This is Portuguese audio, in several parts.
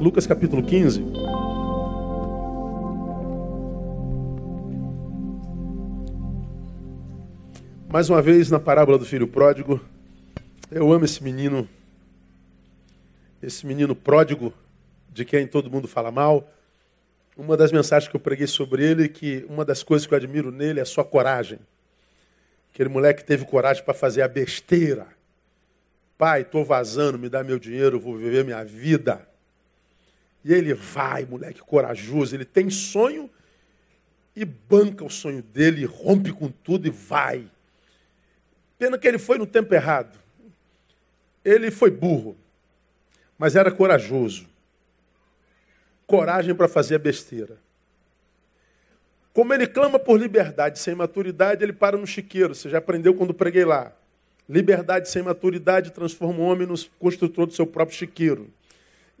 Lucas capítulo 15. Mais uma vez na parábola do filho pródigo. Eu amo esse menino, esse menino pródigo, de quem todo mundo fala mal. Uma das mensagens que eu preguei sobre ele, que uma das coisas que eu admiro nele é a sua coragem. Aquele moleque teve coragem para fazer a besteira. Pai, estou vazando, me dá meu dinheiro, vou viver minha vida. E ele vai, moleque corajoso, ele tem sonho e banca o sonho dele, rompe com tudo e vai. Pena que ele foi no tempo errado. Ele foi burro, mas era corajoso. Coragem para fazer a besteira. Como ele clama por liberdade sem maturidade, ele para no chiqueiro. Você já aprendeu quando preguei lá. Liberdade sem maturidade transforma o homem no construtor do seu próprio chiqueiro.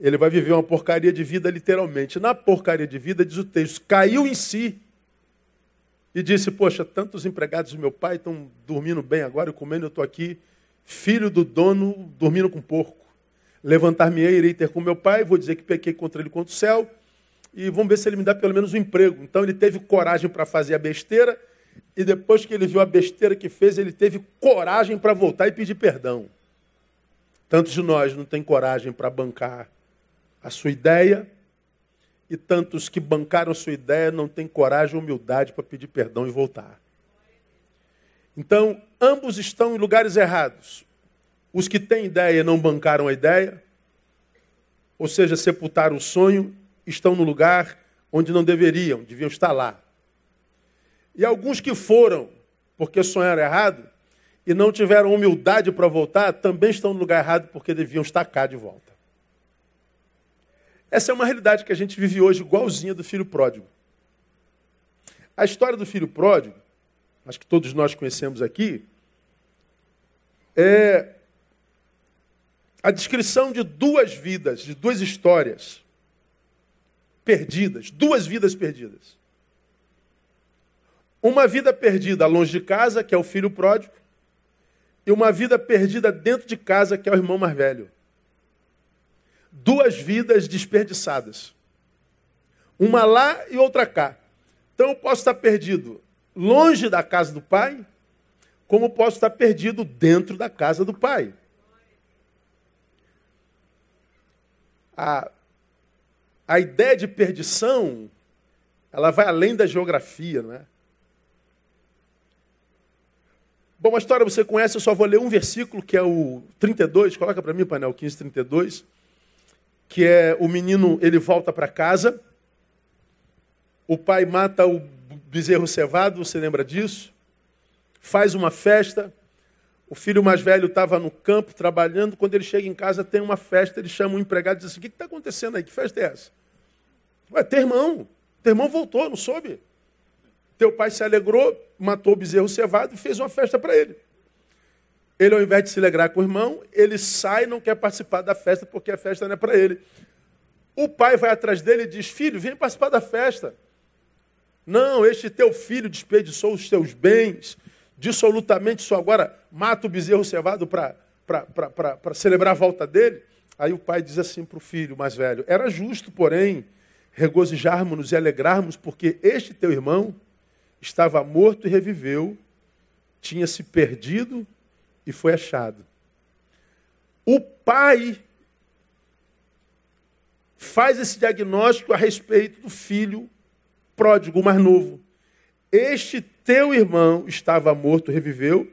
Ele vai viver uma porcaria de vida literalmente. Na porcaria de vida, diz o texto, caiu em si e disse: Poxa, tantos empregados do meu pai estão dormindo bem agora e comendo, eu estou aqui, filho do dono, dormindo com porco. Levantar-me-ei, irei ter com meu pai, vou dizer que pequei contra ele contra o céu, e vamos ver se ele me dá pelo menos um emprego. Então ele teve coragem para fazer a besteira, e depois que ele viu a besteira que fez, ele teve coragem para voltar e pedir perdão. Tantos de nós não têm coragem para bancar a sua ideia, e tantos que bancaram a sua ideia não têm coragem ou humildade para pedir perdão e voltar. Então, ambos estão em lugares errados. Os que têm ideia não bancaram a ideia, ou seja, sepultaram o sonho, estão no lugar onde não deveriam, deviam estar lá. E alguns que foram porque sonharam errado e não tiveram humildade para voltar, também estão no lugar errado porque deviam estar cá de volta. Essa é uma realidade que a gente vive hoje, igualzinha do filho pródigo. A história do filho pródigo, acho que todos nós conhecemos aqui, é a descrição de duas vidas, de duas histórias perdidas, duas vidas perdidas. Uma vida perdida longe de casa, que é o filho pródigo, e uma vida perdida dentro de casa, que é o irmão mais velho duas vidas desperdiçadas. Uma lá e outra cá. Então eu posso estar perdido longe da casa do pai, como posso estar perdido dentro da casa do pai. A, a ideia de perdição, ela vai além da geografia, não é? Bom, a história você conhece, eu só vou ler um versículo, que é o 32, coloca para mim, painel 15, 32 que é o menino, ele volta para casa, o pai mata o bezerro cevado, você lembra disso? Faz uma festa, o filho mais velho estava no campo trabalhando, quando ele chega em casa tem uma festa, ele chama um empregado e diz assim, o que está acontecendo aí? Que festa é essa? Ué, teu irmão, teu irmão voltou, não soube? Teu pai se alegrou, matou o bezerro cevado e fez uma festa para ele. Ele, ao invés de se alegrar com o irmão, ele sai e não quer participar da festa porque a festa não é para ele. O pai vai atrás dele e diz: Filho, vem participar da festa. Não, este teu filho desperdiçou os teus bens, dissolutamente só agora mata o bezerro cevado para celebrar a volta dele. Aí o pai diz assim para o filho mais velho: Era justo, porém, regozijarmos-nos e alegrarmos, porque este teu irmão estava morto e reviveu, tinha se perdido e foi achado. O pai faz esse diagnóstico a respeito do filho pródigo mais novo. Este teu irmão estava morto, reviveu,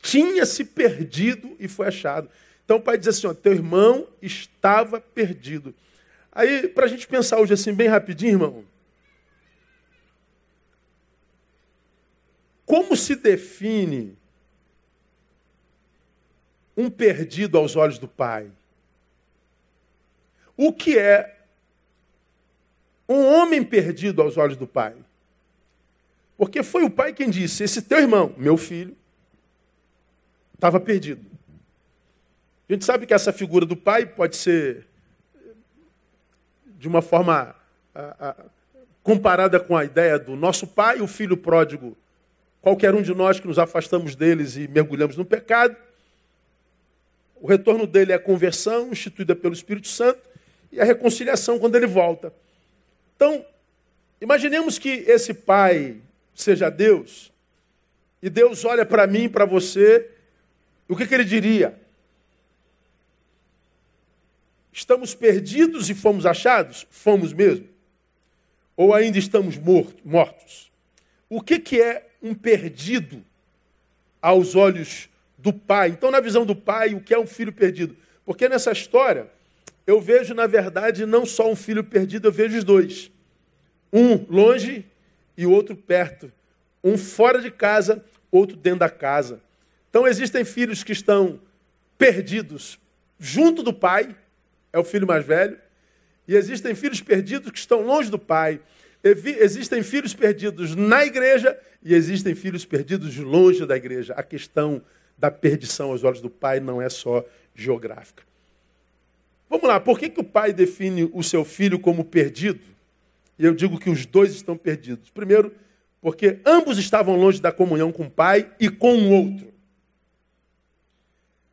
tinha se perdido e foi achado. Então o pai diz assim: ó, teu irmão estava perdido. Aí, para a gente pensar hoje assim, bem rapidinho, irmão. Como se define um perdido aos olhos do Pai. O que é um homem perdido aos olhos do Pai? Porque foi o Pai quem disse: Esse teu irmão, meu filho, estava perdido. A gente sabe que essa figura do Pai pode ser, de uma forma a, a, comparada com a ideia do nosso Pai, o filho pródigo, qualquer um de nós que nos afastamos deles e mergulhamos no pecado. O retorno dele é a conversão instituída pelo Espírito Santo. e a reconciliação quando ele volta. Então, imaginemos que esse pai seja Deus, e Deus olha para mim, para você, o que, que ele diria? Estamos perdidos e fomos achados? Fomos mesmo. Ou ainda estamos mortos? O que, que é um perdido aos olhos do pai? Então, na visão do pai, o que é um filho perdido? Porque nessa história, eu vejo, na verdade, não só um filho perdido, eu vejo os dois. Um longe e outro perto. Um fora de casa, outro dentro da casa. Então, existem filhos que estão perdidos junto do pai, é o filho mais velho. E existem filhos perdidos que estão longe do pai. Existem filhos perdidos na igreja e existem filhos perdidos longe da igreja. A questão da perdição aos olhos do pai não é só geográfica. Vamos lá, por que, que o pai define o seu filho como perdido? E eu digo que os dois estão perdidos. Primeiro, porque ambos estavam longe da comunhão com o pai e com o outro.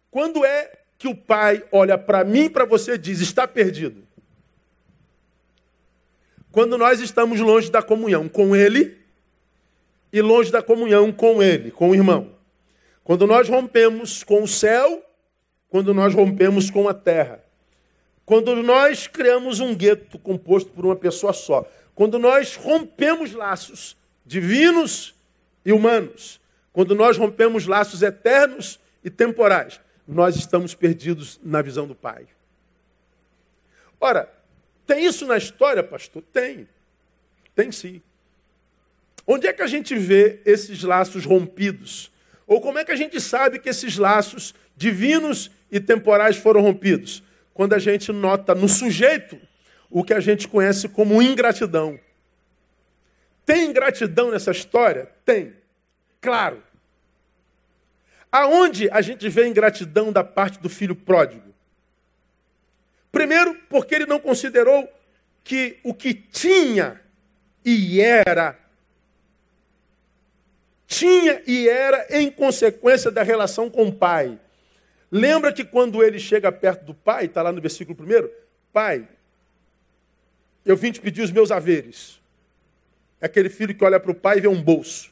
Quando é que o pai olha para mim e para você e diz: está perdido. Quando nós estamos longe da comunhão com ele e longe da comunhão com ele, com o irmão. Quando nós rompemos com o céu, quando nós rompemos com a terra. Quando nós criamos um gueto composto por uma pessoa só. Quando nós rompemos laços divinos e humanos. Quando nós rompemos laços eternos e temporais nós estamos perdidos na visão do Pai. Ora, tem isso na história, pastor? Tem. Tem sim. Onde é que a gente vê esses laços rompidos? Ou como é que a gente sabe que esses laços divinos e temporais foram rompidos? Quando a gente nota no sujeito o que a gente conhece como ingratidão. Tem ingratidão nessa história? Tem. Claro. Aonde a gente vê ingratidão da parte do filho pródigo? Primeiro, porque ele não considerou que o que tinha e era, tinha e era em consequência da relação com o pai. Lembra que quando ele chega perto do pai, está lá no versículo primeiro, pai, eu vim te pedir os meus haveres. É aquele filho que olha para o pai e vê um bolso.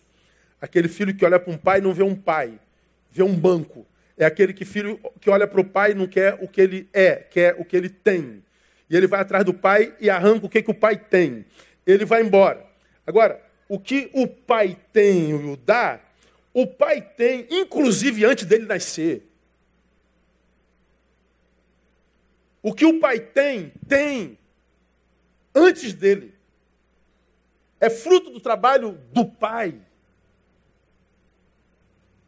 Aquele filho que olha para um pai e não vê um pai vê um banco. É aquele que filho que olha para o pai e não quer o que ele é, quer o que ele tem. E ele vai atrás do pai e arranca o que, que o pai tem. Ele vai embora. Agora, o que o pai tem e o dá, o pai tem, inclusive antes dele nascer. O que o pai tem, tem antes dele. É fruto do trabalho do pai.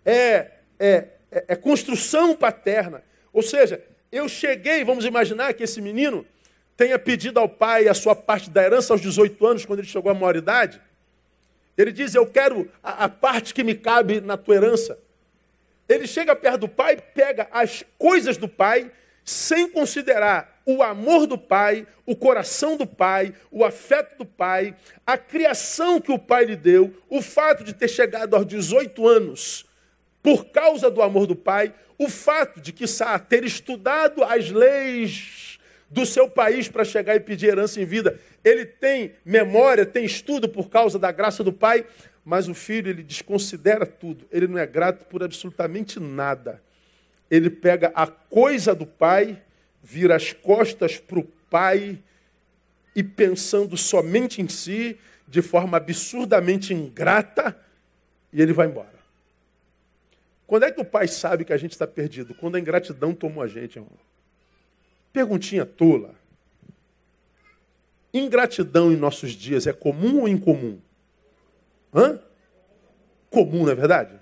É é, é, é construção paterna. Ou seja, eu cheguei, vamos imaginar que esse menino tenha pedido ao pai a sua parte da herança aos 18 anos, quando ele chegou à maioridade. Ele diz: Eu quero a, a, parte que me cabe na tua herança. Ele chega perto do pai, pega as coisas do pai, sem considerar o amor do pai, o coração do pai, o afeto do pai, a criação que o pai lhe deu, o fato de ter chegado aos 18 anos por causa do amor do pai, o fato de que ter estudado as leis do seu país para chegar e pedir herança em vida, ele tem memória, tem estudo por causa da graça do pai, mas o filho ele desconsidera tudo, ele não é grato por absolutamente nada. Ele pega a coisa do pai, vira as costas para o pai e pensando somente em si, de forma absurdamente ingrata, e ele vai embora. Quando é que o pai sabe que a gente está perdido? Quando a ingratidão tomou a gente, irmão. Perguntinha tola. Ingratidão em nossos dias é comum ou incomum? Hã? Comum, não é verdade?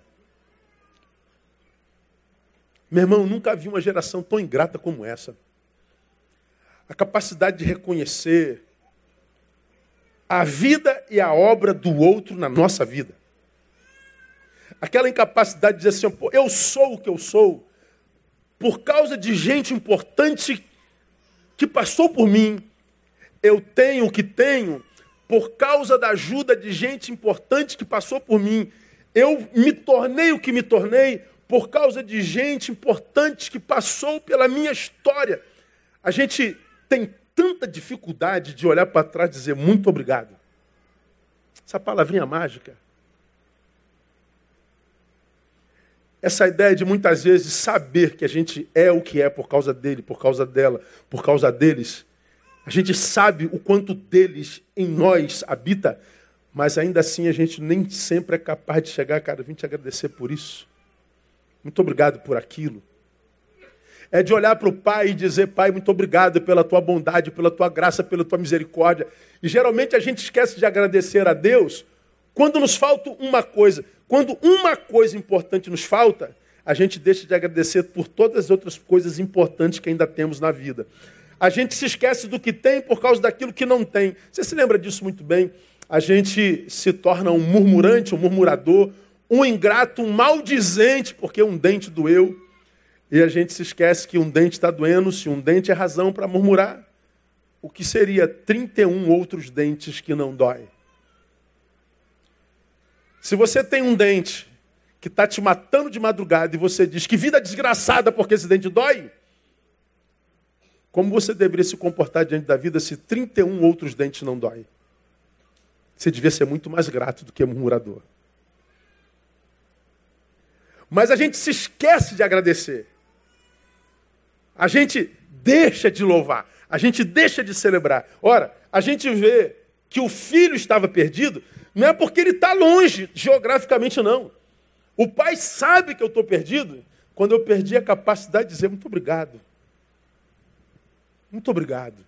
Meu irmão, nunca vi uma geração tão ingrata como essa. A capacidade de reconhecer a vida e a obra do outro na nossa vida. Aquela incapacidade de dizer assim, eu sou o que eu sou, por causa de gente importante que passou por mim. Eu tenho o que tenho por causa da ajuda de gente importante que passou por mim. Eu me tornei o que me tornei por causa de gente importante que passou pela minha história. A gente tem tanta dificuldade de olhar para trás e dizer muito obrigado. Essa palavrinha mágica. Essa ideia de muitas vezes saber que a gente é o que é por causa dele, por causa dela, por causa deles. A gente sabe o quanto deles em nós habita, mas ainda assim a gente nem sempre é capaz de chegar, cara, eu vim te agradecer por isso. Muito obrigado por aquilo. É de olhar para o Pai e dizer, Pai, muito obrigado pela tua bondade, pela tua graça, pela tua misericórdia. E geralmente a gente esquece de agradecer a Deus quando nos falta uma coisa. Quando uma coisa importante nos falta, a gente deixa de agradecer por todas as outras coisas importantes que ainda temos na vida. A gente se esquece do que tem por causa daquilo que não tem. Você se lembra disso muito bem? A gente se torna um murmurante, um murmurador, um ingrato, um maldizente, porque um dente doeu. E a gente se esquece que um dente está doendo, se um dente é razão para murmurar, o que seria 31 outros dentes que não dói? Se você tem um dente que está te matando de madrugada e você diz que vida desgraçada porque esse dente dói, como você deveria se comportar diante da vida se 31 outros dentes não dói? Você devia ser muito mais grato do que murmurador. Mas a gente se esquece de agradecer. A gente deixa de louvar. A gente deixa de celebrar. Ora, a gente vê que o filho estava perdido, não é porque ele está longe geograficamente, não. O pai sabe que eu estou perdido quando eu perdi a capacidade de dizer muito obrigado. Muito obrigado.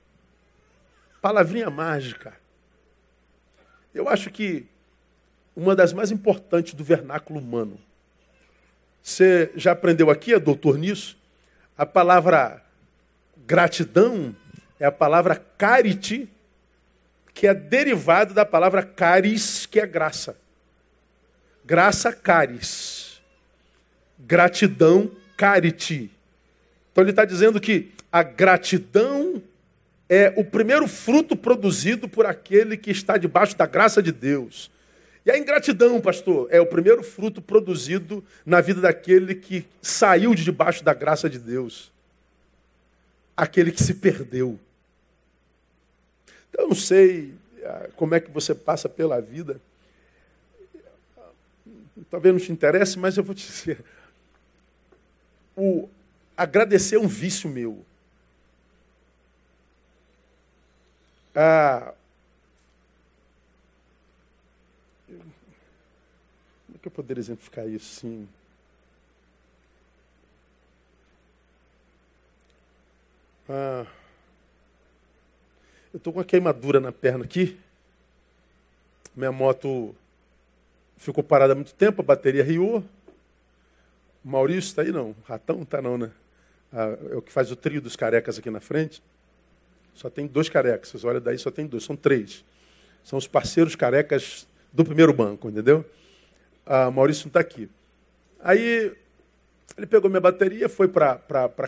Palavrinha mágica. Eu acho que uma das mais importantes do vernáculo humano. Você já aprendeu aqui, é doutor nisso? A palavra gratidão é a palavra carite, que é derivada da palavra caris, que é graça. Graça, caris. Gratidão, carite. Então ele está dizendo que a gratidão é o primeiro fruto produzido por aquele que está debaixo da graça de Deus. E a ingratidão, pastor, é o primeiro fruto produzido na vida daquele que saiu de debaixo da graça de Deus. Aquele que se perdeu. Então, eu não sei ah, como é que você passa pela vida. Talvez não te interesse, mas eu vou te dizer. O agradecer é um vício meu. Ah, como é que eu poderia exemplificar isso? Sim. Ah, eu estou com uma queimadura na perna aqui. Minha moto ficou parada há muito tempo, a bateria riou. O Maurício está aí não, o Ratão está não, né? Ah, é o que faz o trio dos carecas aqui na frente. Só tem dois carecas. Vocês olham daí, só tem dois. São três. São os parceiros carecas do primeiro banco, entendeu? A Maurício não está aqui. Aí ele pegou minha bateria, foi para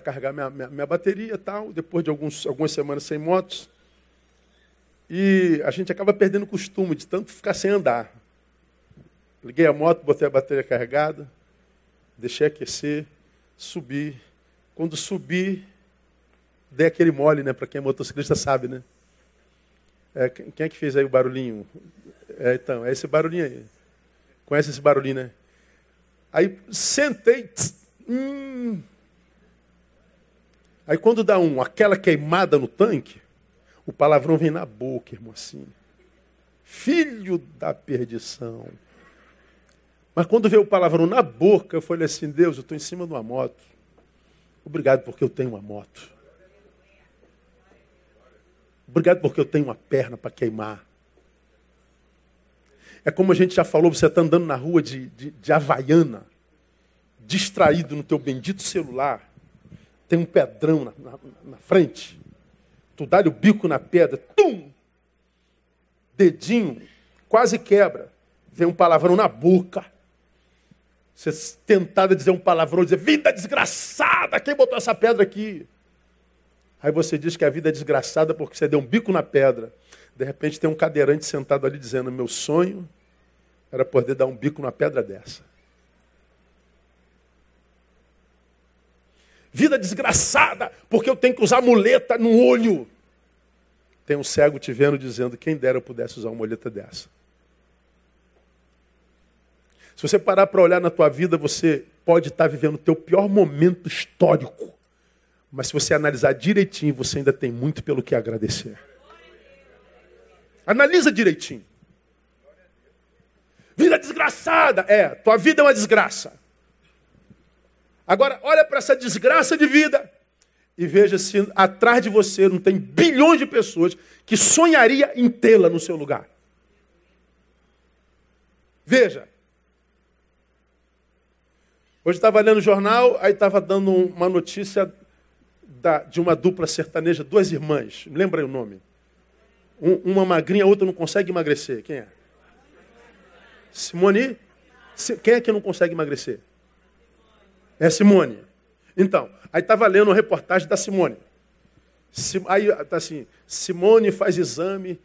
carregar minha, minha, minha, bateria tal, depois de alguns, algumas semanas sem motos. E a gente acaba perdendo o costume de tanto ficar sem andar. Liguei a moto, botei a bateria carregada, deixei aquecer, subi. Quando subi, dei aquele mole, né? Para quem é motociclista sabe, né? É, quem é que fez aí o barulhinho? É, então, é esse barulhinho aí. Conhece esse barulhinho, né? Aí sentei. Tss, hum. Aí quando dá um, aquela queimada no tanque, o palavrão vem na boca, irmão, assim. Filho da perdição. Mas quando veio o palavrão na boca, eu falei assim, Deus, eu estou em cima de uma moto. Obrigado porque eu tenho uma moto. Obrigado porque eu tenho uma perna para queimar. É como a gente já falou, você está andando na rua de, de, de Havaiana, distraído no teu bendito celular, tem um pedrão na, na, na frente, tu dá o bico na pedra, tum! Dedinho, quase quebra. Vem um palavrão na boca. Você tentada dizer um palavrão, dizer, vida desgraçada, quem botou essa pedra aqui? Aí você diz que a vida é desgraçada porque você deu um bico na pedra. De repente tem um cadeirante sentado ali dizendo: Meu sonho era poder dar um bico na pedra dessa. Vida desgraçada porque eu tenho que usar muleta no olho. Tem um cego te vendo dizendo: quem dera eu pudesse usar uma moleta dessa. Se você parar para olhar na tua vida, você pode estar vivendo o teu pior momento histórico. Mas se você analisar direitinho, você ainda tem muito pelo que agradecer. Analisa direitinho. Vida desgraçada. É, tua vida é uma desgraça. Agora, olha para essa desgraça de vida e veja se atrás de você não tem bilhões de pessoas que sonharia em tê-la no seu lugar. Veja. Hoje estava lendo o jornal, aí estava dando uma notícia da, de uma dupla sertaneja, duas irmãs. Lembra aí o nome? Um, uma magrinha, a outra não consegue emagrecer. Quem é? Simone? Quem é que não consegue emagrecer? É Simone. Então, aí estava lendo uma reportagem da Simone. Aí está assim, Simone faz exame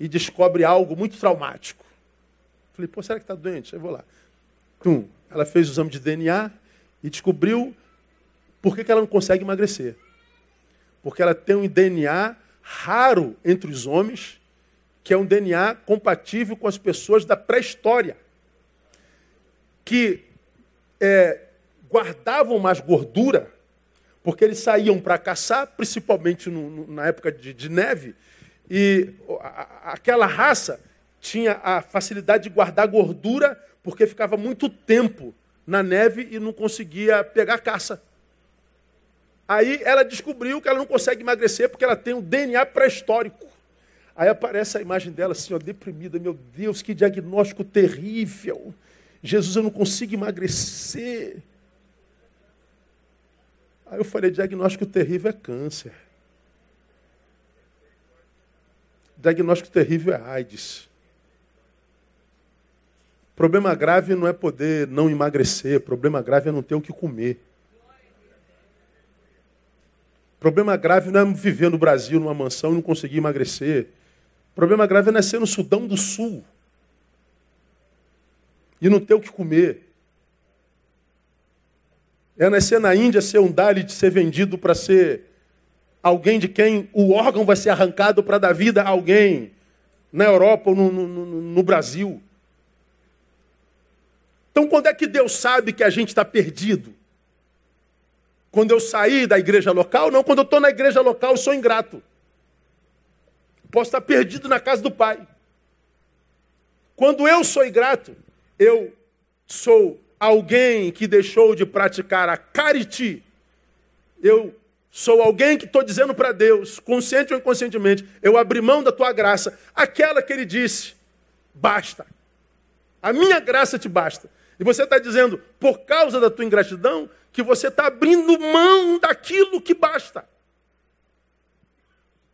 e descobre algo muito traumático. Falei, pô, será que está doente? Aí vou lá. Tum. Ela fez o exame de DNA e descobriu por que, que ela não consegue emagrecer. Porque ela tem um DNA raro entre os homens, que é um DNA compatível com as pessoas da pré-história, que é, guardavam mais gordura, porque eles saíam para caçar, principalmente no, no, na época de, de neve, e a, aquela raça tinha a facilidade de guardar gordura, porque ficava muito tempo na neve e não conseguia pegar caça. Aí ela descobriu que ela não consegue emagrecer porque ela tem um DNA pré-histórico. Aí aparece a imagem dela assim, ó, deprimida. Meu Deus, que diagnóstico terrível. Jesus, eu não consigo emagrecer. Aí eu falei, diagnóstico terrível é câncer. Diagnóstico terrível é AIDS. Problema grave não é poder não emagrecer, problema grave é não ter o que comer. Problema grave não é viver no Brasil, numa mansão e não conseguir emagrecer. Problema grave é nascer no Sudão do Sul e não ter o que comer. É nascer na Índia, ser um Dalit, ser vendido para ser alguém de quem o órgão vai ser arrancado para dar vida a alguém na Europa ou no, no, no Brasil. Então, quando é que Deus sabe que a gente está perdido? Quando eu saí da igreja local? Não, quando eu estou na igreja local, eu sou ingrato. Posso estar perdido na casa do Pai. Quando eu sou ingrato, eu sou alguém que deixou de praticar a cariti. Eu sou alguém que estou dizendo para Deus, consciente ou inconscientemente, eu abri mão da tua graça, aquela que ele disse, basta. A minha graça te basta. E você está dizendo, por causa da tua ingratidão, que você está abrindo mão daquilo que basta.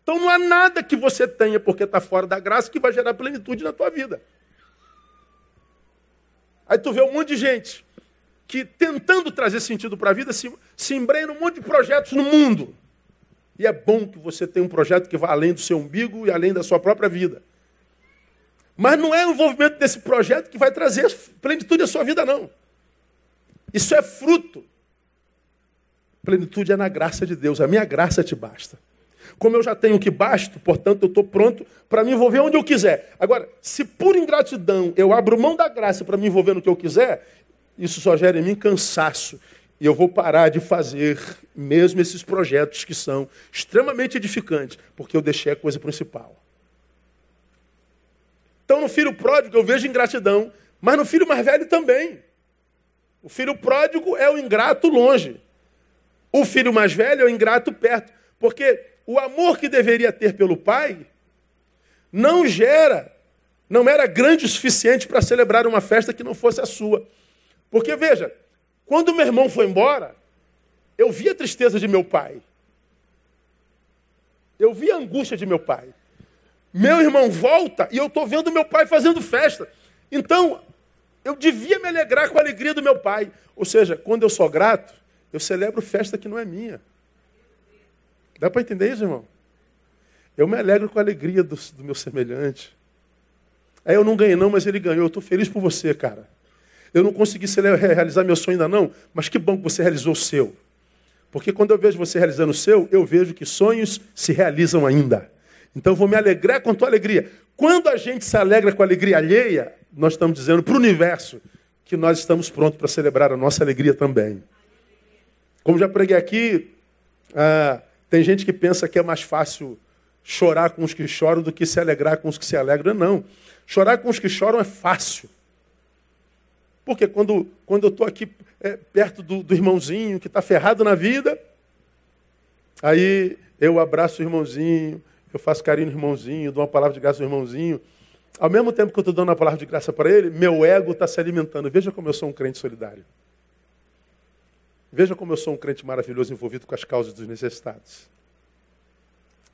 Então não há nada que você tenha porque está fora da graça que vai gerar plenitude na tua vida. Aí tu vê um monte de gente que tentando trazer sentido para a vida se, se embrenha num monte de projetos no mundo. E é bom que você tenha um projeto que vá além do seu umbigo e além da sua própria vida. Mas não é o envolvimento desse projeto que vai trazer plenitude à sua vida, não. Isso é fruto Plenitude é na graça de Deus. A minha graça te basta. Como eu já tenho o que basta, portanto, eu estou pronto para me envolver onde eu quiser. Agora, se por ingratidão eu abro mão da graça para me envolver no que eu quiser, isso só gera em mim cansaço. E eu vou parar de fazer mesmo esses projetos que são extremamente edificantes, porque eu deixei a coisa principal. Então, no filho pródigo eu vejo ingratidão, mas no filho mais velho também. O filho pródigo é o ingrato longe. O filho mais velho é o ingrato perto, porque o amor que deveria ter pelo pai não gera, não era grande o suficiente para celebrar uma festa que não fosse a sua. Porque veja, quando meu irmão foi embora, eu vi a tristeza de meu pai. Eu vi a angústia de meu pai. Meu irmão volta e eu estou vendo meu pai fazendo festa. Então, eu devia me alegrar com a alegria do meu pai. Ou seja, quando eu sou grato, eu celebro festa que não é minha. Dá para entender isso, irmão? Eu me alegro com a alegria do, do meu semelhante. Aí eu não ganhei não, mas ele ganhou. Eu estou feliz por você, cara. Eu não consegui realizar meu sonho ainda não, mas que bom que você realizou o seu. Porque quando eu vejo você realizando o seu, eu vejo que sonhos se realizam ainda. Então eu vou me alegrar com a tua alegria. Quando a gente se alegra com a alegria alheia, nós estamos dizendo para o universo que nós estamos prontos para celebrar a nossa alegria também. Como já preguei aqui, ah, tem gente que pensa que é mais fácil chorar com os que choram do que se alegrar com os que se alegram. Não. Chorar com os que choram é fácil. Porque quando, quando eu estou aqui é, perto do, do irmãozinho que está ferrado na vida, aí eu abraço o irmãozinho, eu faço carinho no irmãozinho, dou uma palavra de graça ao irmãozinho. Ao mesmo tempo que eu estou dando uma palavra de graça para ele, meu ego está se alimentando. Veja como eu sou um crente solidário. Veja como eu sou um crente maravilhoso envolvido com as causas dos necessitados.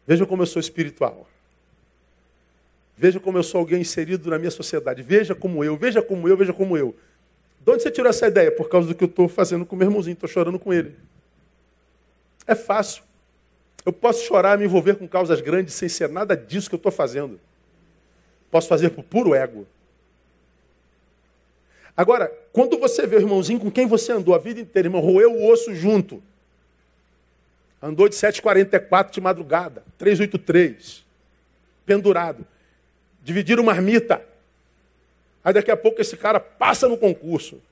Veja como eu sou espiritual. Veja como eu sou alguém inserido na minha sociedade. Veja como eu, veja como eu, veja como eu. De onde você tirou essa ideia? Por causa do que eu estou fazendo com meu irmãozinho, estou chorando com ele. É fácil. Eu posso chorar, me envolver com causas grandes sem ser nada disso que eu estou fazendo. Posso fazer por puro ego. Agora, quando você vê o irmãozinho com quem você andou a vida inteira, irmão, roeu o osso junto. Andou de 7h44 de madrugada, 383, pendurado. Dividiram marmita. Aí daqui a pouco esse cara passa no concurso.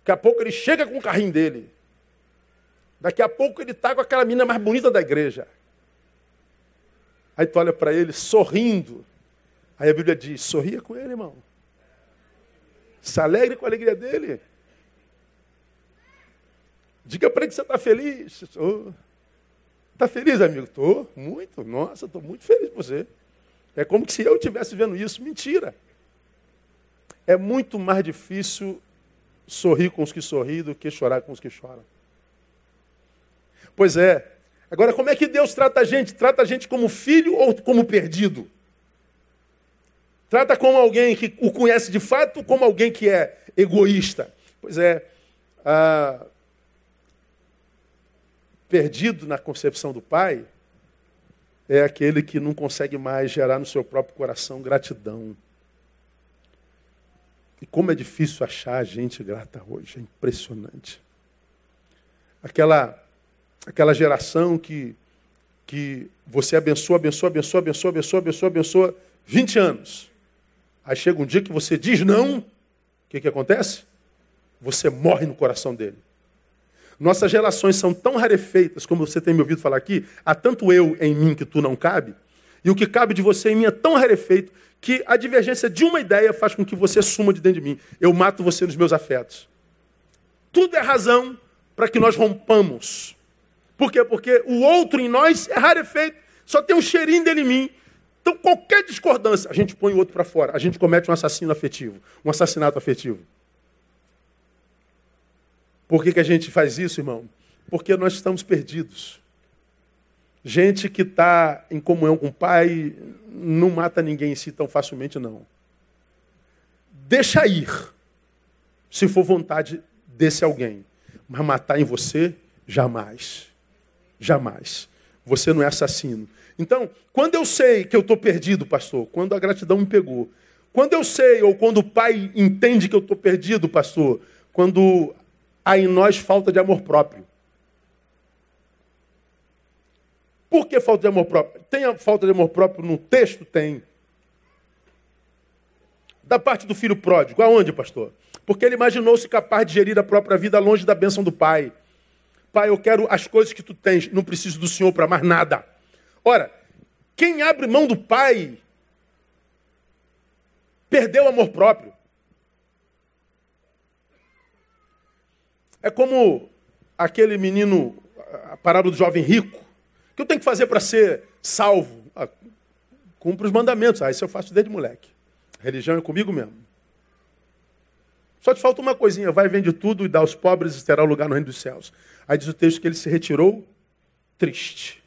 Daqui a pouco ele chega com o carrinho dele. Daqui a pouco ele está com aquela menina mais bonita da igreja. Aí tu olha para ele sorrindo. Aí a Bíblia diz: sorria com ele, irmão. Se alegre com a alegria dele. Diga para ele que você está feliz. Está feliz, amigo? Estou, muito. Nossa, estou muito feliz por você. É como se eu estivesse vendo isso. Mentira. É muito mais difícil sorrir com os que sorriem do que chorar com os que choram. Pois é. Agora, como é que Deus trata a gente? Trata a gente como filho ou como perdido? Trata como alguém que o conhece de fato, ou como alguém que é egoísta. Pois é, ah, perdido na concepção do pai é aquele que não consegue mais gerar no seu próprio coração gratidão. E como é difícil achar gente grata hoje, é impressionante. Aquela, aquela geração que, que você abençoa, abençoa, abençoa, abençoa, abençoa, abençoa, abençoa 20 anos. Aí chega um dia que você diz não, o que, que acontece? Você morre no coração dele. Nossas relações são tão rarefeitas, como você tem me ouvido falar aqui, há tanto eu em mim que tu não cabe, e o que cabe de você em mim é tão rarefeito que a divergência de uma ideia faz com que você suma de dentro de mim. Eu mato você nos meus afetos. Tudo é razão para que nós rompamos. Por quê? Porque o outro em nós é rarefeito, só tem um cheirinho dele em mim. Então, qualquer discordância, a gente põe o outro para fora. A gente comete um assassino afetivo, um assassinato afetivo. Por que, que a gente faz isso, irmão? Porque nós estamos perdidos. Gente que está em comunhão com o Pai não mata ninguém em si tão facilmente, não. Deixa ir, se for vontade desse alguém. Mas matar em você, jamais. Jamais. Você não é assassino. Então, quando eu sei que eu estou perdido, pastor, quando a gratidão me pegou, quando eu sei, ou quando o pai entende que eu estou perdido, pastor, quando há em nós falta de amor próprio. Por que falta de amor próprio? Tem a falta de amor próprio no texto? Tem. Da parte do filho pródigo, aonde, pastor? Porque ele imaginou-se capaz de gerir a própria vida longe da bênção do pai. Pai, eu quero as coisas que tu tens, não preciso do Senhor para mais nada. Ora, quem abre mão do pai perdeu o amor próprio. É como aquele menino, a parábola do jovem rico. O que eu tenho que fazer para ser salvo? Ah, os mandamentos. Ah, isso eu faço desde moleque. A religião é comigo mesmo. Só te falta uma coisinha. Vai, vende tudo e dá aos pobres e terá lugar no reino dos céus. Aí diz o texto que ele se retirou triste.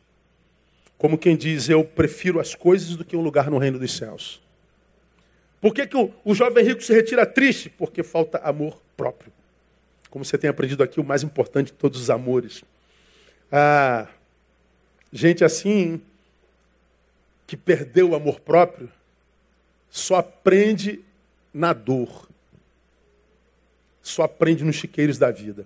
Como quem diz, eu prefiro as coisas do que um lugar no reino dos céus. Por que, que o, o jovem rico se retira triste? Porque falta amor próprio. Como você tem aprendido aqui, o mais importante de todos os amores. Ah, gente assim, que perdeu o amor próprio, só aprende na dor. Só aprende nos chiqueiros da vida.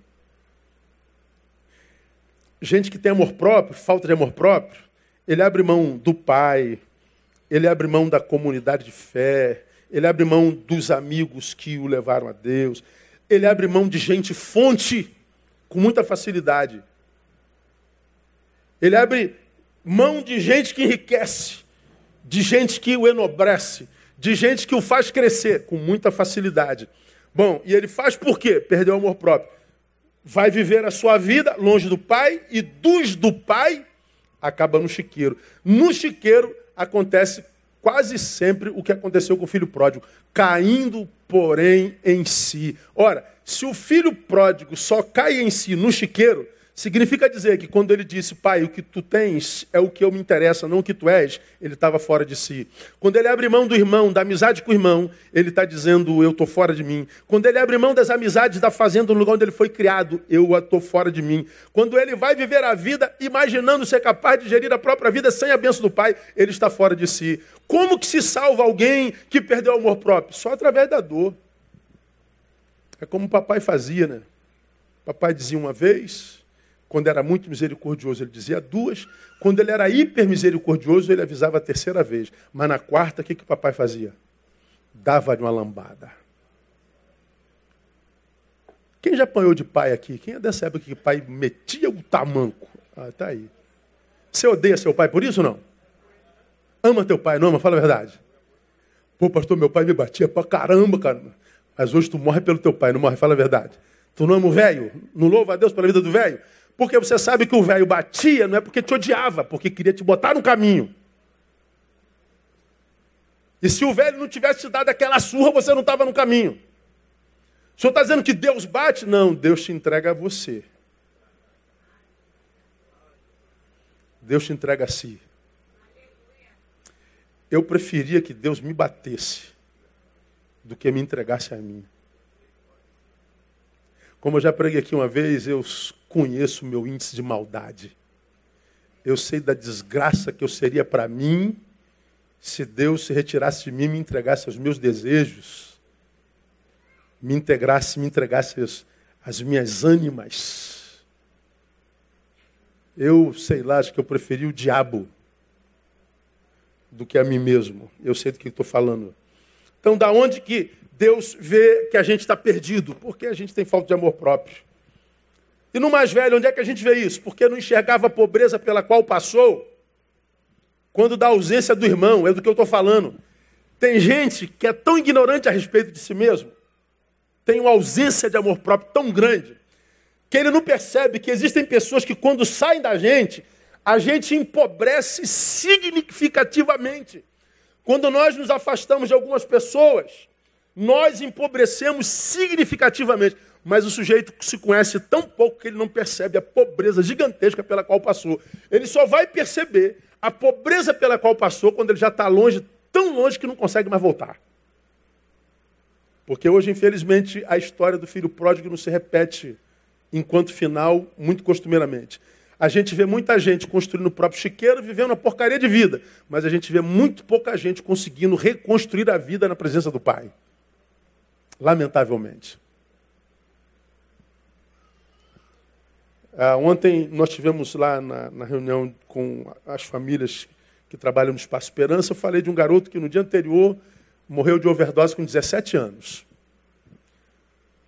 Gente que tem amor próprio, falta de amor próprio, ele abre mão do pai, ele abre mão da comunidade de fé, ele abre mão dos amigos que o levaram a Deus, ele abre mão de gente fonte com muita facilidade. Ele abre mão de gente que enriquece, de gente que o enobrece, de gente que o faz crescer com muita facilidade. Bom, e ele faz por quê? Perdeu o amor próprio. Vai viver a sua vida longe do pai e dos do pai acaba no chiqueiro. No chiqueiro acontece quase sempre o que aconteceu com o filho pródigo, caindo, porém, em si. Ora, se o filho pródigo só cai em si no chiqueiro, Significa dizer que quando ele disse, pai, o que tu tens é o que eu me interessa, não o que tu és, ele estava fora de si. Quando ele abre mão do irmão, da amizade com o irmão, ele está dizendo, eu estou fora de mim. Quando ele abre mão das amizades da fazenda no lugar onde ele foi criado, eu estou fora de mim. Quando ele vai viver a vida imaginando ser capaz de gerir a própria vida sem a benção do pai, ele está fora de si. Como que se salva alguém que perdeu o amor próprio? Só através da dor. É como o papai fazia, né? Papai dizia uma vez, quando era muito misericordioso, ele dizia duas. Quando ele era hiper misericordioso, ele avisava a terceira vez. Mas na quarta, o que, que o papai fazia? Dava-lhe uma lambada. Quem já apanhou de pai aqui? Quem é dessa época que o pai metia o tamanco? Ah, tá aí. Você odeia seu pai por isso ou não? Ama teu pai, não ama? Fala a verdade. Pô, pastor, meu pai me batia pra caramba, cara. Mas hoje tu morre pelo teu pai, não morre? Fala a verdade. Tu não ama o velho? Não louva a Deus pela vida do velho? Porque você sabe que o velho batia, não é porque te odiava, porque queria te botar no caminho. E se o velho não tivesse te dado aquela surra, você não estava no caminho. O senhor está dizendo que Deus bate? Não, Deus te entrega a você. Deus te entrega a si. Eu preferia que Deus me batesse do que me entregasse a mim. Como eu já preguei aqui uma vez, eu conheço o meu índice de maldade. Eu sei da desgraça que eu seria para mim se Deus se retirasse de mim e me entregasse aos meus desejos, me integrasse, me entregasse as, as minhas ânimas. Eu sei lá, acho que eu preferi o diabo do que a mim mesmo. Eu sei do que estou falando. Então, da onde que Deus vê que a gente está perdido? Porque a gente tem falta de amor próprio. E no mais velho, onde é que a gente vê isso? Porque não enxergava a pobreza pela qual passou. Quando da ausência do irmão, é do que eu estou falando. Tem gente que é tão ignorante a respeito de si mesmo, tem uma ausência de amor próprio tão grande, que ele não percebe que existem pessoas que, quando saem da gente, a gente empobrece significativamente. Quando nós nos afastamos de algumas pessoas, nós empobrecemos significativamente. Mas o sujeito se conhece tão pouco que ele não percebe a pobreza gigantesca pela qual passou. Ele só vai perceber a pobreza pela qual passou quando ele já está longe, tão longe que não consegue mais voltar. Porque hoje, infelizmente, a história do filho pródigo não se repete enquanto final, muito costumeiramente. A gente vê muita gente construindo o próprio chiqueiro, vivendo uma porcaria de vida. Mas a gente vê muito pouca gente conseguindo reconstruir a vida na presença do Pai. Lamentavelmente. Ah, ontem nós tivemos lá na, na, reunião com as famílias que trabalham no Espaço Esperança. Eu falei de um garoto que no dia anterior morreu de overdose com 17 anos.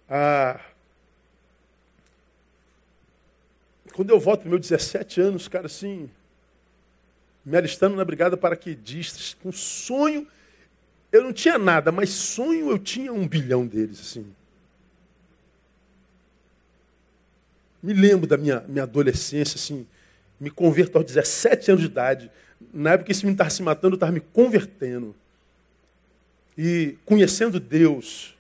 Ah, quando eu volto para meus 17 anos, cara, assim, me alistando na brigada paraquedistas, com sonho, eu não tinha nada, mas sonho eu tinha um bilhão deles, assim. Me lembro da minha, minha adolescência, assim, me converto aos 17 anos de idade. Na época que esse menino estava se matando, eu estava me convertendo. E conhecendo Deus.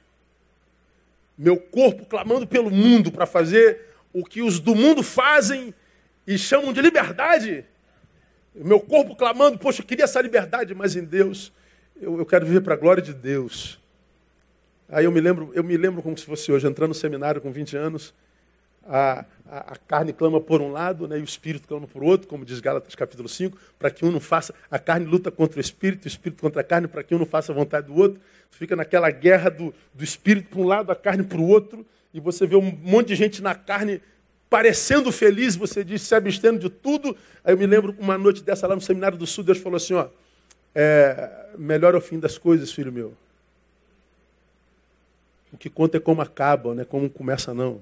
Meu corpo clamando pelo mundo para fazer o que os do mundo fazem e chamam de liberdade. Meu corpo clamando, poxa, eu queria essa liberdade, mas em Deus, eu, eu quero viver para a glória de Deus. Aí eu me lembro, eu me lembro como se fosse hoje, entrando no seminário com 20 anos, a, a, a, carne clama por um lado né, e o espírito clama por outro, como diz Gálatas capítulo 5, para que um não faça, a carne luta contra o espírito, o espírito contra a carne, para que um não faça a vontade do outro. Fica naquela guerra do, do espírito para um lado, a carne para o outro, e você vê um monte de gente na carne parecendo feliz, você diz, se abstendo de tudo. Aí eu me lembro uma noite dessa lá no Seminário do Sul, Deus falou assim, ó, é, melhor é o fim das coisas, filho meu. O que conta é como acaba, não é como começa não.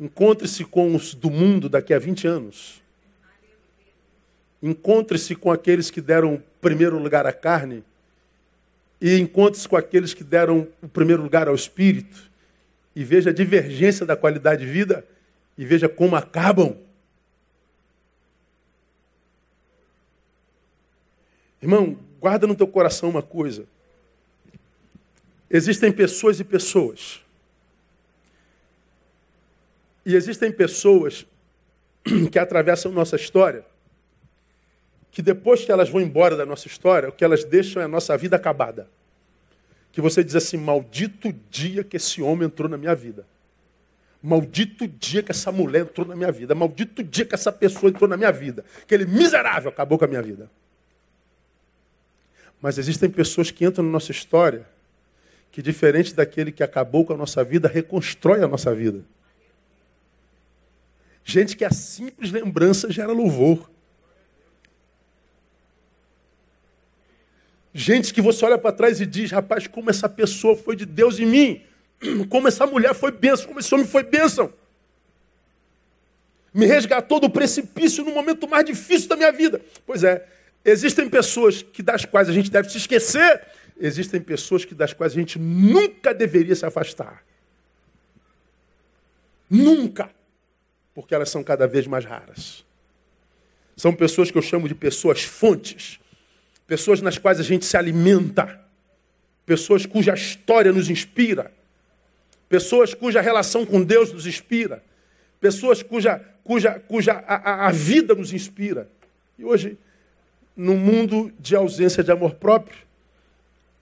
Encontre-se com os do mundo daqui a 20 anos. Encontre-se com aqueles que deram primeiro lugar à carne e encontre-se com aqueles que deram o primeiro lugar ao espírito e veja a divergência da qualidade de vida e veja como acabam. Irmão, guarda no teu coração uma coisa. Existem pessoas e pessoas. E existem pessoas que atravessam nossa história que depois que elas vão embora da nossa história, o que elas deixam é a nossa vida acabada. Que você diz assim: maldito dia que esse homem entrou na minha vida. Maldito dia que essa mulher entrou na minha vida. Maldito dia que essa pessoa entrou na minha vida. Aquele miserável acabou com a minha vida. Mas existem pessoas que entram na nossa história que, diferente daquele que acabou com a nossa vida, reconstrói a nossa vida. Gente que a simples lembrança gera louvor. Gente que você olha para trás e diz, rapaz, como essa pessoa foi de Deus em mim. Como essa mulher foi bênção, como esse homem foi bênção. Me resgatou do precipício no momento mais difícil da minha vida. Pois é, existem pessoas que das quais a gente deve se esquecer, existem pessoas que das quais a gente nunca deveria se afastar. Nunca. Porque elas são cada vez mais raras. São pessoas que eu chamo de pessoas fontes pessoas nas quais a gente se alimenta, pessoas cuja história nos inspira, pessoas cuja relação com Deus nos inspira, pessoas cuja, cuja, cuja a, a vida nos inspira. E hoje, no mundo de ausência de amor próprio,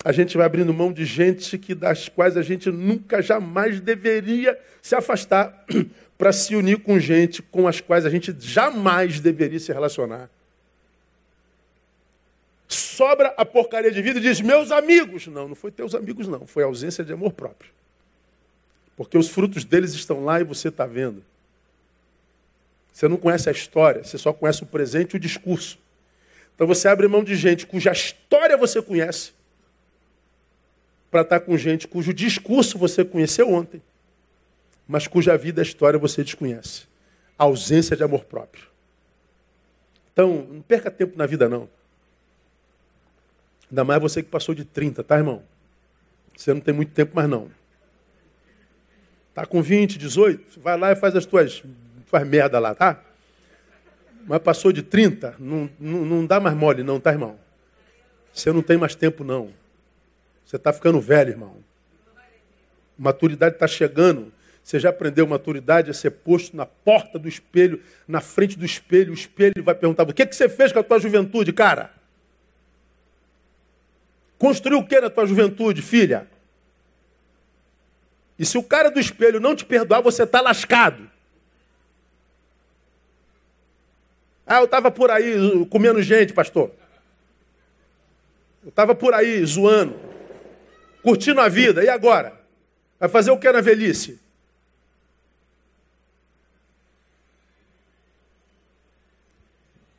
a gente vai abrindo mão de gente que das quais a gente nunca jamais deveria se afastar para se unir com gente com as quais a gente jamais deveria se relacionar sobra a porcaria de vida e diz, meus amigos. Não, não foi teus amigos, não. Foi ausência de amor próprio. Porque os frutos deles estão lá e você está vendo. Você não conhece a história, você só conhece o presente e o discurso. Então você abre mão de gente cuja história você conhece, para estar com gente cujo discurso você conheceu ontem, mas cuja vida e história você desconhece. A ausência de amor próprio. Então, não perca tempo na vida, não. Ainda mais você que passou de 30, tá, irmão? Você não tem muito tempo mais não. Tá com 20, 18, vai lá e faz as tuas, tuas merda lá, tá? Mas passou de 30, não, não, não dá mais mole não, tá, irmão? Você não tem mais tempo não. Você está ficando velho, irmão. Maturidade está chegando. Você já aprendeu maturidade a ser posto na porta do espelho, na frente do espelho. O espelho vai perguntar: o que, que você fez com a tua juventude, cara? Construiu o que na tua juventude, filha? E se o cara do espelho não te perdoar, você está lascado. Ah, eu estava por aí comendo gente, pastor. Eu estava por aí zoando, curtindo a vida. E agora? Vai fazer o que na velhice?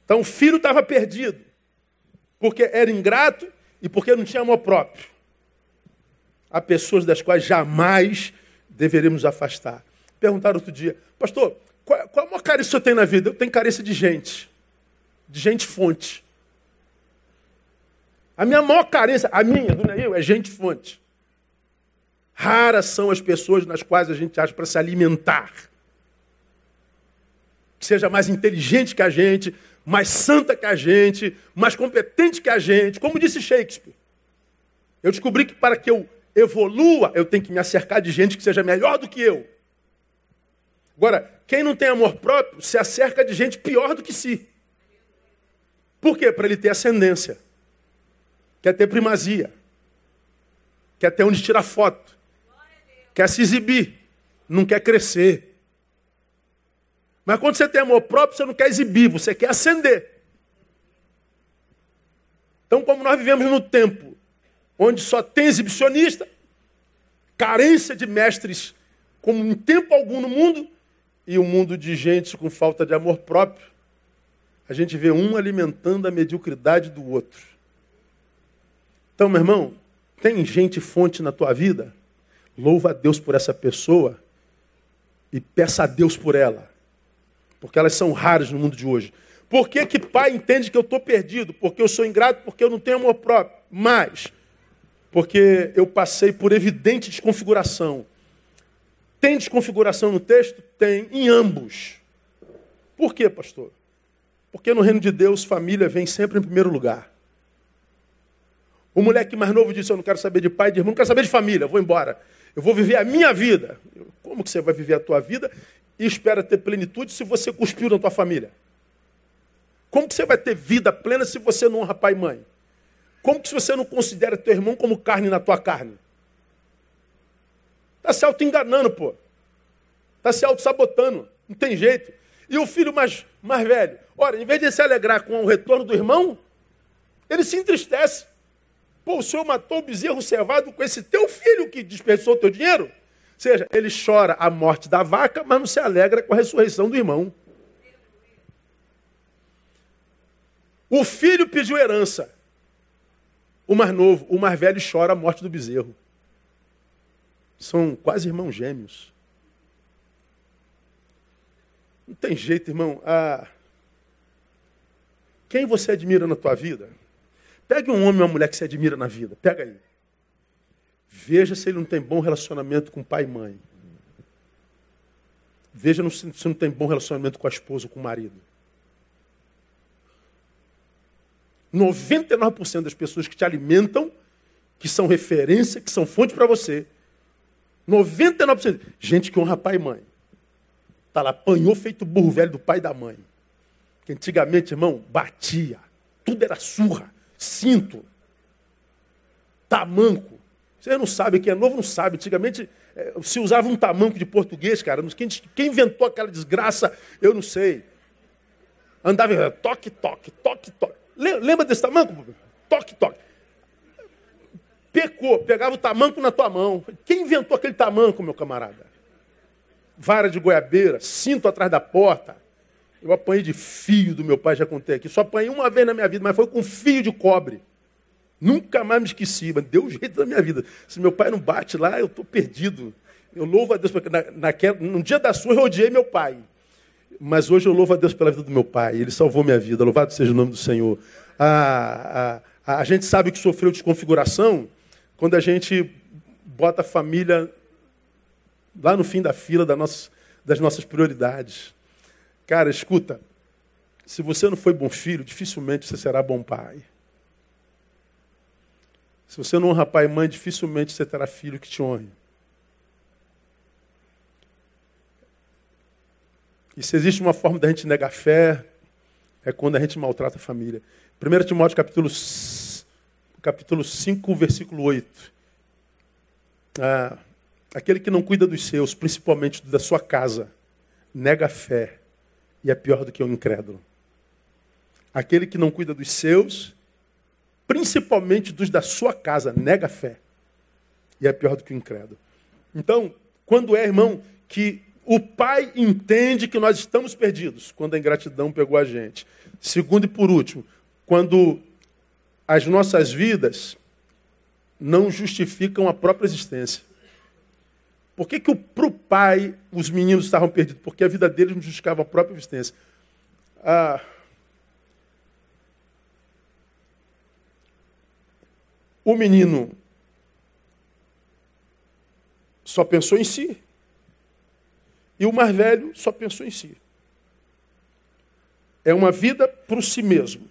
Então o filho estava perdido, porque era ingrato e porque não tinha amor próprio. Há pessoas das quais jamais deveríamos afastar. Perguntaram outro dia, pastor, qual, qual a maior carência que você tem na vida? Eu tenho carência de gente, de gente fonte. A minha maior carência, a minha, do Neil, é gente fonte. Raras são as pessoas nas quais a gente acha para se alimentar. Que seja mais inteligente que a gente, mais santa que a gente, mais competente que a gente. Como disse Shakespeare. Eu descobri que para que eu evolua, eu tenho que me acercar de gente que seja melhor do que eu. Agora, quem não tem amor próprio se acerca de gente pior do que si. Por quê? Para ele ter ascendência. Quer ter primazia. Quer ter onde tirar foto. Quer se exibir. Não quer crescer. Mas quando você tem amor próprio, você não quer exibir, você quer ascender. Então, como nós vivemos no tempo onde só tem exibicionista, carência de mestres como em tempo algum no mundo, e um mundo de gente com falta de amor próprio, a gente vê um alimentando a mediocridade do outro. Então, meu irmão, tem gente fonte na tua vida? Louva a Deus por essa pessoa e peça a Deus por ela. Porque elas são raras no mundo de hoje. Por que, que pai entende que eu estou perdido? Porque eu sou ingrato, porque eu não tenho amor próprio. Mas, porque eu passei por evidente desconfiguração. Tem desconfiguração no texto? Tem, em ambos. Por quê, pastor? Porque no reino de Deus, família vem sempre em primeiro lugar. O moleque mais novo disse: Eu não quero saber de pai, de irmão, não quero saber de família, vou embora. Eu vou viver a minha vida. Como que você vai viver a tua vida e espera ter plenitude se você cuspiu na tua família? Como que você vai ter vida plena se você não honra pai e mãe? Como que você não considera teu irmão como carne na tua carne? Está se auto-enganando, pô. Está se auto-sabotando. Não tem jeito. E o filho mais, mais velho? Ora, em vez de se alegrar com o retorno do irmão, ele se entristece. Pô, o senhor matou o bezerro cevado com esse teu filho que desperdiçou o teu dinheiro? Seja, ele chora a morte da vaca, mas não se alegra com a ressurreição do irmão. O filho pediu herança. O mais novo, o mais velho chora a morte do bezerro. São quase irmãos gêmeos. Não tem jeito, irmão. Ah, quem você admira na tua vida? Pegue um homem ou uma mulher que você admira na vida. Pega aí. Veja se ele não tem bom relacionamento com pai e mãe. Veja se não tem bom relacionamento com a esposa ou com o marido. 99% das pessoas que te alimentam, que são referência, que são fonte para você. 99%. Gente que honra pai e mãe. Tá lá, apanhou feito burro velho do pai e da mãe. Que antigamente, irmão, batia. Tudo era surra, cinto, tamanco. Você não sabe, quem é novo não sabe. Antigamente é, se usava um tamanco de português, cara. Quem, quem inventou aquela desgraça, eu não sei. Andava toque, toque, toque, toque. Lembra desse tamanco? Toque, toque. Pecou, pegava o tamanco na tua mão. Quem inventou aquele tamanco, meu camarada? Vara de goiabeira, cinto atrás da porta. Eu apanhei de fio do meu pai, já contei aqui. Só apanhei uma vez na minha vida, mas foi com fio de cobre. Nunca mais me esqueci, mas deu jeito na minha vida. Se meu pai não bate lá, eu estou perdido. Eu louvo a Deus, porque na, naquela, no dia da sua eu odiei meu pai. Mas hoje eu louvo a Deus pela vida do meu pai. Ele salvou minha vida. Louvado seja o nome do Senhor. A, a, a gente sabe que sofreu desconfiguração quando a gente bota a família lá no fim da fila das nossas, das nossas prioridades. Cara, escuta. Se você não foi bom filho, dificilmente você será bom pai. Se você não honra pai e mãe, dificilmente você terá filho que te honre. E se existe uma forma da gente negar fé, é quando a gente maltrata a família. 1 Timóteo capítulo, capítulo 5, versículo 8. Ah, aquele que não cuida dos seus, principalmente da sua casa, nega a fé e é pior do que o incrédulo. Aquele que não cuida dos seus, principalmente dos da sua casa, nega a fé e é pior do que o incrédulo. Então, quando é, irmão, que o pai entende que nós estamos perdidos quando a ingratidão pegou a gente. Segundo e por último, quando as nossas vidas não justificam a própria existência. Por que, que para o pai os meninos estavam perdidos? Porque a vida deles não justificava a própria existência. Ah, o menino só pensou em si. E o mais velho só pensou em si. É uma vida para si mesmo.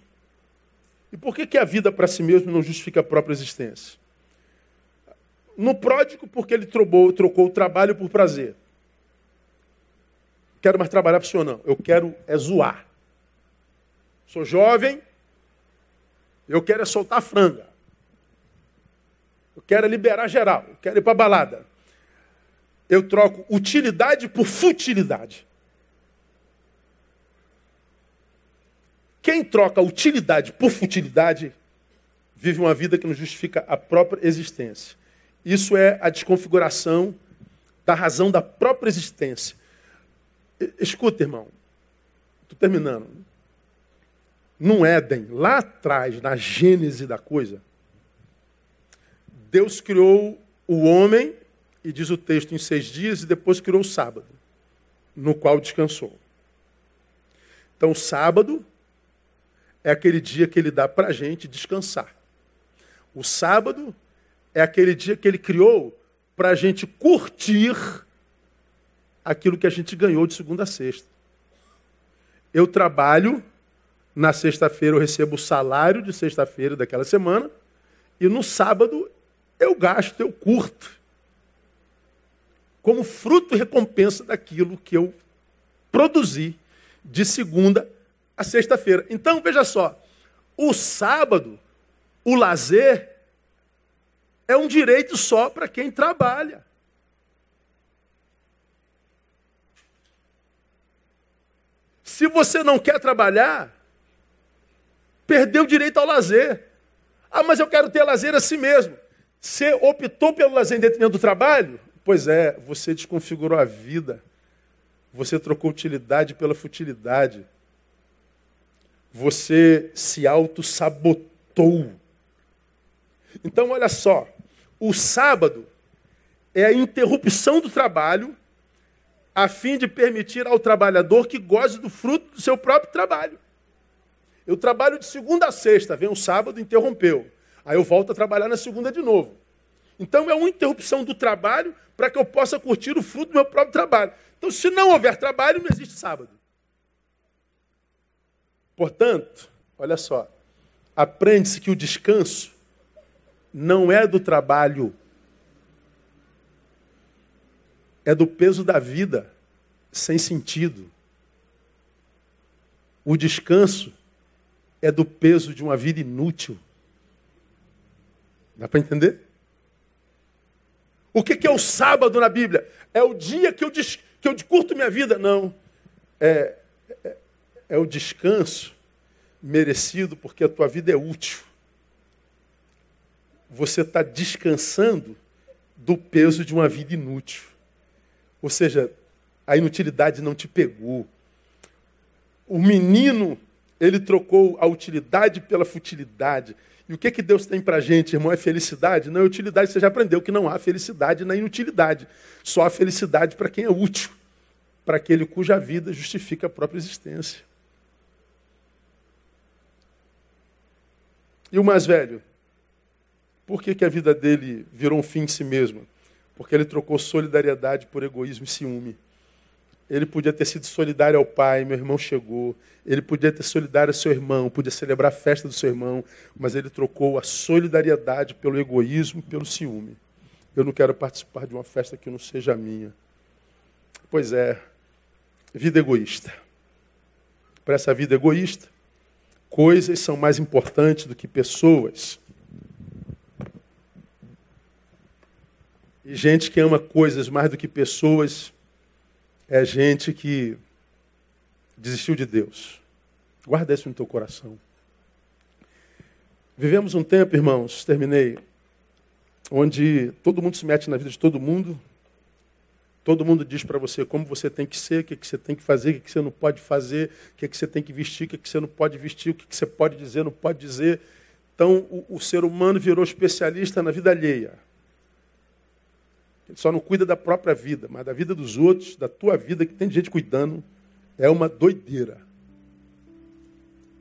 E por que, que a vida para si mesmo não justifica a própria existência? No pródigo, porque ele trocou, trocou o trabalho por prazer. Quero mais trabalhar para o senhor, não. Eu quero é zoar. Sou jovem, eu quero é soltar franga. Quero é liberar geral. Quero ir para balada eu troco utilidade por futilidade. Quem troca utilidade por futilidade vive uma vida que não justifica a própria existência. Isso é a desconfiguração da razão da própria existência. Escuta, irmão. Estou terminando. No Éden, lá atrás, na gênese da coisa, Deus criou o homem, e diz o texto, em seis dias, e depois criou o sábado, no qual descansou. Então, sábado é aquele dia que ele dá para a gente descansar. O sábado é aquele dia que ele criou para a gente curtir aquilo que a gente ganhou de segunda a sexta. Eu trabalho, na sexta-feira eu recebo o salário de sexta-feira daquela semana, e no sábado eu gasto, eu curto. Como fruto e recompensa daquilo que eu produzi de segunda a sexta-feira. Então, veja só, o sábado, o lazer, é um direito só para quem trabalha. Se você não quer trabalhar, perdeu o direito ao lazer. Ah, mas eu quero ter lazer assim mesmo. Você optou pelo lazer em detrimento do trabalho? Pois é, você desconfigurou a vida. Você trocou utilidade pela futilidade. Você se auto-sabotou. Então, olha só. O sábado é a interrupção do trabalho a fim de permitir ao trabalhador que goze do fruto do seu próprio trabalho. Eu trabalho de segunda a sexta, vem um sábado, interrompeu. Aí eu volto a trabalhar na segunda de novo. Então é uma interrupção do trabalho para que eu possa curtir o fruto do meu próprio trabalho. Então, se não houver trabalho, não existe sábado. Portanto, olha só, aprende-se que o descanso não é do trabalho é do peso da vida sem sentido. O descanso é do peso de uma vida inútil. Dá para entender? O que é o sábado na Bíblia? É o dia que eu, des... que eu curto minha vida? Não. É, é, é o descanso merecido porque a tua vida é útil. Você está descansando do peso de uma vida inútil. Ou seja, a inutilidade não te pegou. O menino, ele trocou a utilidade pela futilidade. E o que, que Deus tem para a gente, irmão? É felicidade? Não é utilidade. Você já aprendeu que não há felicidade na inutilidade. Só há felicidade para quem é útil. Para aquele cuja vida justifica a própria existência. E o mais velho? Por que, que a vida dele virou um fim em si mesmo? Porque ele trocou solidariedade por egoísmo e ciúme. Ele podia ter sido solidário ao pai, meu irmão chegou. Ele podia ter solidário ao seu irmão, podia celebrar a festa do seu irmão, mas ele trocou a solidariedade pelo egoísmo, pelo ciúme. Eu não quero participar de uma festa que não seja minha. Pois é, vida egoísta. Para essa vida egoísta, coisas são mais importantes do que pessoas. E gente que ama coisas mais do que pessoas é gente que desistiu de Deus. Guarda isso no teu coração. Vivemos um tempo, irmãos, terminei, onde todo mundo se mete na vida de todo mundo. Todo mundo diz para você como você tem que ser, o que, que você tem que fazer, o que, que você não pode fazer, o que, que você tem que vestir, o que, que você não pode vestir, o que, que você pode dizer, não pode dizer. Então, o, o ser humano virou especialista na vida alheia. Ele só não cuida da própria vida, mas da vida dos outros, da tua vida, que tem gente cuidando, é uma doideira.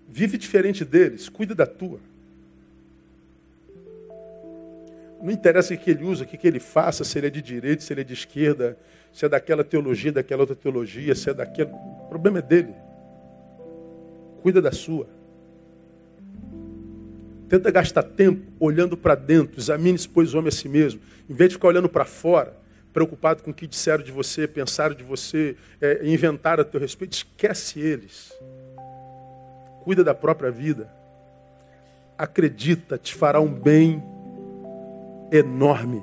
Vive diferente deles, cuida da tua. Não interessa o que ele usa, o que ele faça, se ele é de direita, se ele é de esquerda, se é daquela teologia, daquela outra teologia, se é daquele. O problema é dele. Cuida da sua. Tenta gastar tempo olhando para dentro. Examine-se, pois, homem a si mesmo. Em vez de ficar olhando para fora, preocupado com o que disseram de você, pensaram de você, é, inventaram a teu respeito, esquece eles. Cuida da própria vida. Acredita, te fará um bem enorme.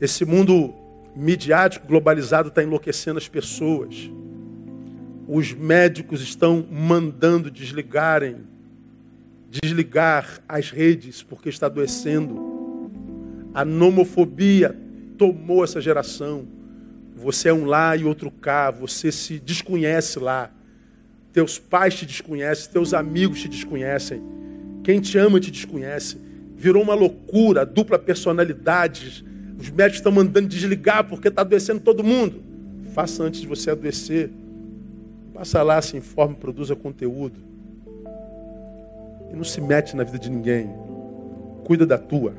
Esse mundo midiático, globalizado, está enlouquecendo as pessoas. Os médicos estão mandando desligarem, desligar as redes porque está adoecendo. A nomofobia tomou essa geração. Você é um lá e outro cá, você se desconhece lá. Teus pais te desconhecem, teus amigos te desconhecem. Quem te ama te desconhece. Virou uma loucura, dupla personalidade. Os médicos estão mandando desligar porque está adoecendo todo mundo. Faça antes de você adoecer. Passa lá, se informe, produza conteúdo. E não se mete na vida de ninguém. Cuida da tua.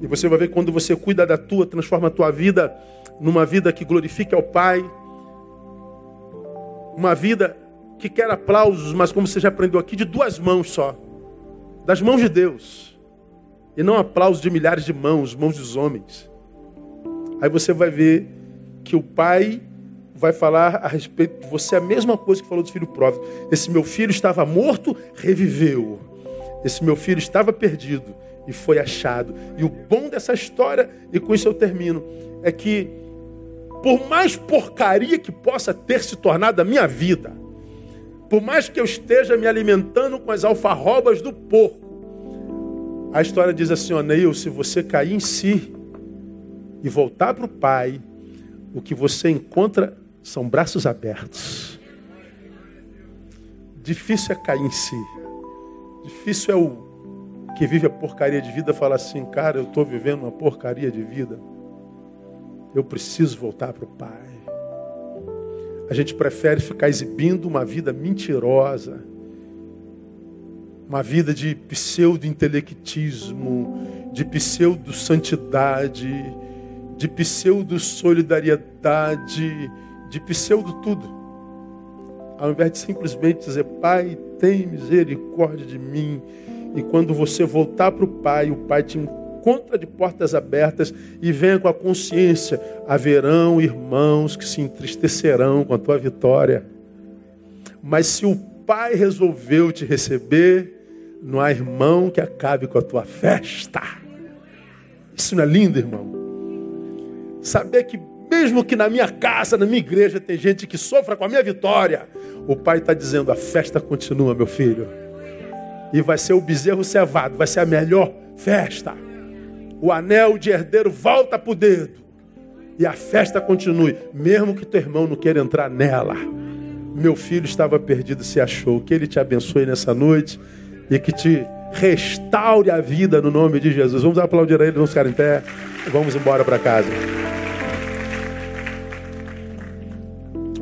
E você vai ver quando você cuida da tua, transforma a tua vida numa vida que glorifique ao Pai. Uma vida que quer aplausos, mas como você já aprendeu aqui, de duas mãos só. Das mãos de Deus. E não aplausos de milhares de mãos, mãos dos homens. Aí você vai ver que o Pai vai falar a respeito de você a mesma coisa que falou do filho pródigo. Esse meu filho estava morto, reviveu. Esse meu filho estava perdido e foi achado. E o bom dessa história, e com isso eu termino, é que por mais porcaria que possa ter se tornado a minha vida, por mais que eu esteja me alimentando com as alfarrobas do porco, a história diz assim, ó, Neil, se você cair em si e voltar para o Pai, o que você encontra são braços abertos. Difícil é cair em si. Difícil é o que vive a porcaria de vida falar assim, cara, eu estou vivendo uma porcaria de vida. Eu preciso voltar para o Pai. A gente prefere ficar exibindo uma vida mentirosa, uma vida de pseudo-intelectismo, de pseudo-santidade, de pseudo-solidariedade, de pseudo tudo. Ao invés de simplesmente dizer, Pai, tem misericórdia de mim. E quando você voltar para o Pai, o Pai te encontra de portas abertas e venha com a consciência. Haverão irmãos que se entristecerão com a tua vitória. Mas se o Pai resolveu te receber, não há irmão que acabe com a tua festa. Isso não é lindo, irmão? Saber que mesmo que na minha casa, na minha igreja, tem gente que sofra com a minha vitória. O pai está dizendo: a festa continua, meu filho. E vai ser o bezerro cevado, vai ser a melhor festa. O anel de herdeiro volta para o dedo. E a festa continue, mesmo que teu irmão não queira entrar nela. Meu filho estava perdido, se achou. Que ele te abençoe nessa noite e que te restaure a vida no nome de Jesus. Vamos aplaudir a ele, vamos ficar em pé. Vamos embora para casa.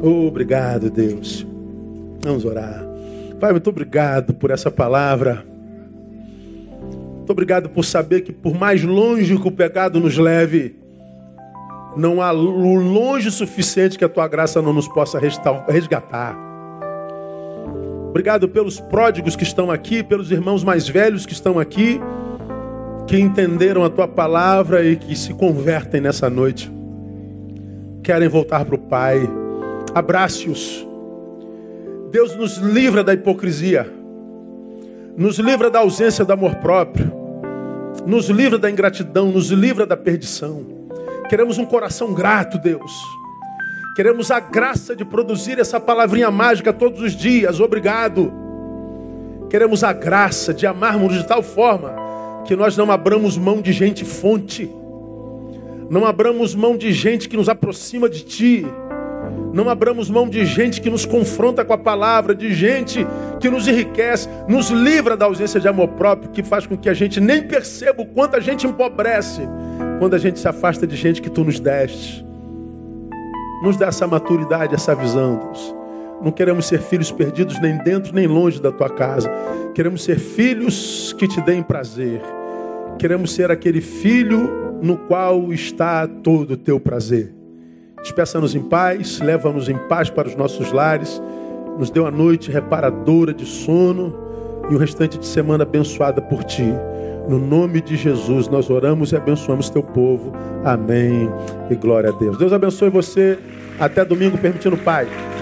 Obrigado, Deus. Vamos orar. Pai, muito obrigado por essa palavra. Muito obrigado por saber que, por mais longe que o pecado nos leve, não há longe suficiente que a tua graça não nos possa resgatar. Obrigado pelos pródigos que estão aqui, pelos irmãos mais velhos que estão aqui, que entenderam a tua palavra e que se convertem nessa noite. Querem voltar para o Pai Abrace-os. Deus nos livra da hipocrisia, nos livra da ausência do amor próprio, nos livra da ingratidão, nos livra da perdição. Queremos um coração grato, Deus. Queremos a graça de produzir essa palavrinha mágica todos os dias. Obrigado. Queremos a graça de amarmos de tal forma que nós não abramos mão de gente fonte, não abramos mão de gente que nos aproxima de Ti não abramos mão de gente que nos confronta com a palavra, de gente que nos enriquece, nos livra da ausência de amor próprio, que faz com que a gente nem perceba o quanto a gente empobrece quando a gente se afasta de gente que tu nos deste. Nos dá essa maturidade, essa visão, Deus. Não queremos ser filhos perdidos nem dentro nem longe da tua casa. Queremos ser filhos que te deem prazer. Queremos ser aquele filho no qual está todo o teu prazer. Despeça-nos em paz, leva-nos em paz para os nossos lares, nos dê uma noite reparadora de sono e o restante de semana abençoada por Ti. No nome de Jesus, nós oramos e abençoamos Teu povo. Amém. E glória a Deus. Deus abençoe você. Até domingo, permitindo Pai.